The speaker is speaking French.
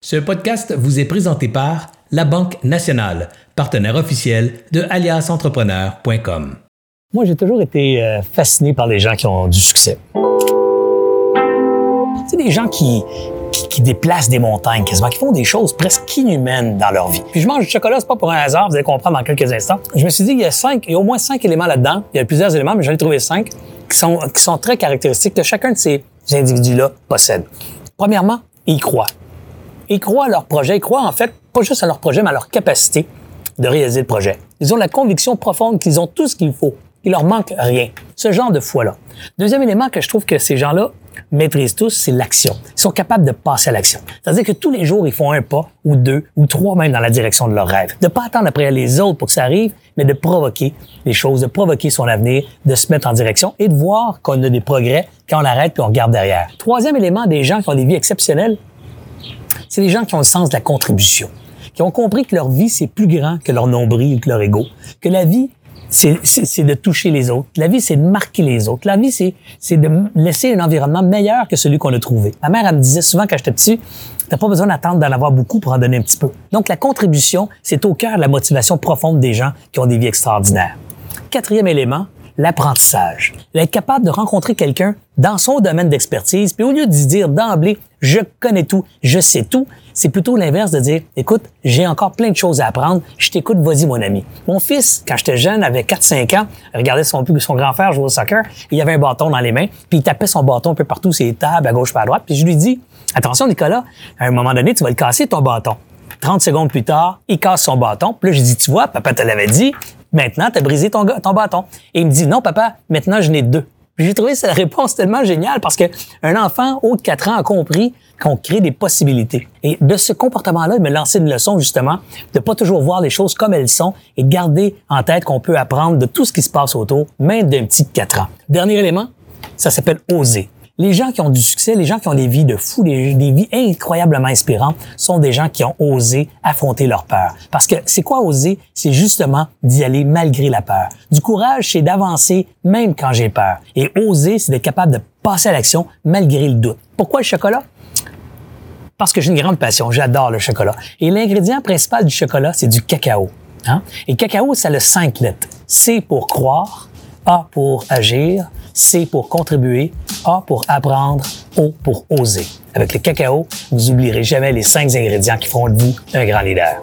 Ce podcast vous est présenté par La Banque Nationale, partenaire officiel de aliasentrepreneur.com. Moi, j'ai toujours été euh, fasciné par les gens qui ont du succès. C'est des gens qui, qui, déplacent des montagnes quasiment, qui font des choses presque inhumaines dans leur vie. Puis je mange du chocolat, c'est pas pour un hasard, vous allez comprendre dans quelques instants. Je me suis dit, il y a cinq, il y a au moins cinq éléments là-dedans. Il y a plusieurs éléments, mais j'en ai trouvé cinq qui sont, qui sont très caractéristiques que chacun de ces individus-là possède. Premièrement, ils croient. Ils croient à leur projet. Ils croient, en fait, pas juste à leur projet, mais à leur capacité de réaliser le projet. Ils ont la conviction profonde qu'ils ont tout ce qu'il faut. Il leur manque rien. Ce genre de foi-là. Deuxième élément que je trouve que ces gens-là maîtrisent tous, c'est l'action. Ils sont capables de passer à l'action. C'est-à-dire que tous les jours, ils font un pas, ou deux, ou trois même dans la direction de leur rêve. De pas attendre après les autres pour que ça arrive, mais de provoquer les choses, de provoquer son avenir, de se mettre en direction et de voir qu'on a des progrès quand on arrête et on regarde derrière. Troisième élément des gens qui ont des vies exceptionnelles, c'est les gens qui ont le sens de la contribution, qui ont compris que leur vie, c'est plus grand que leur nombril ou que leur ego, que la vie, c'est de toucher les autres. La vie, c'est de marquer les autres. La vie, c'est de laisser un environnement meilleur que celui qu'on a trouvé. Ma mère, me disait souvent quand j'étais petit, t'as pas besoin d'attendre d'en avoir beaucoup pour en donner un petit peu. Donc, la contribution, c'est au cœur de la motivation profonde des gens qui ont des vies extraordinaires. Quatrième élément, l'apprentissage. Être capable de rencontrer quelqu'un dans son domaine d'expertise, puis au lieu de dire d'emblée, je connais tout, je sais tout, c'est plutôt l'inverse de dire, écoute, j'ai encore plein de choses à apprendre, je t'écoute, vas-y mon ami. Mon fils, quand j'étais jeune, avait 4-5 ans, regardait son, grand frère jouer au soccer, il avait un bâton dans les mains, puis il tapait son bâton un peu partout, ses tables, à gauche, à droite, puis je lui dis, attention Nicolas, à un moment donné, tu vas le casser ton bâton. 30 secondes plus tard, il casse son bâton. Puis là, je dis, tu vois, papa te l'avait dit, maintenant, tu as brisé ton, ton bâton. Et il me dit, non, papa, maintenant, je n'ai deux. J'ai trouvé cette réponse tellement géniale parce que un enfant haut de 4 ans a compris qu'on crée des possibilités. Et de ce comportement-là, il me lançait une leçon justement de pas toujours voir les choses comme elles sont et de garder en tête qu'on peut apprendre de tout ce qui se passe autour, même d'un petit de 4 ans. Dernier élément, ça s'appelle oser. Les gens qui ont du succès, les gens qui ont des vies de fous, des, vies incroyablement inspirantes, sont des gens qui ont osé affronter leur peur. Parce que c'est quoi oser? C'est justement d'y aller malgré la peur. Du courage, c'est d'avancer même quand j'ai peur. Et oser, c'est d'être capable de passer à l'action malgré le doute. Pourquoi le chocolat? Parce que j'ai une grande passion. J'adore le chocolat. Et l'ingrédient principal du chocolat, c'est du cacao. Hein? Et le cacao, ça a cinq lettres. C pour croire, A pour agir, C pour contribuer, A pour apprendre, O pour oser. Avec le cacao, vous n'oublierez jamais les cinq ingrédients qui font de vous un grand leader.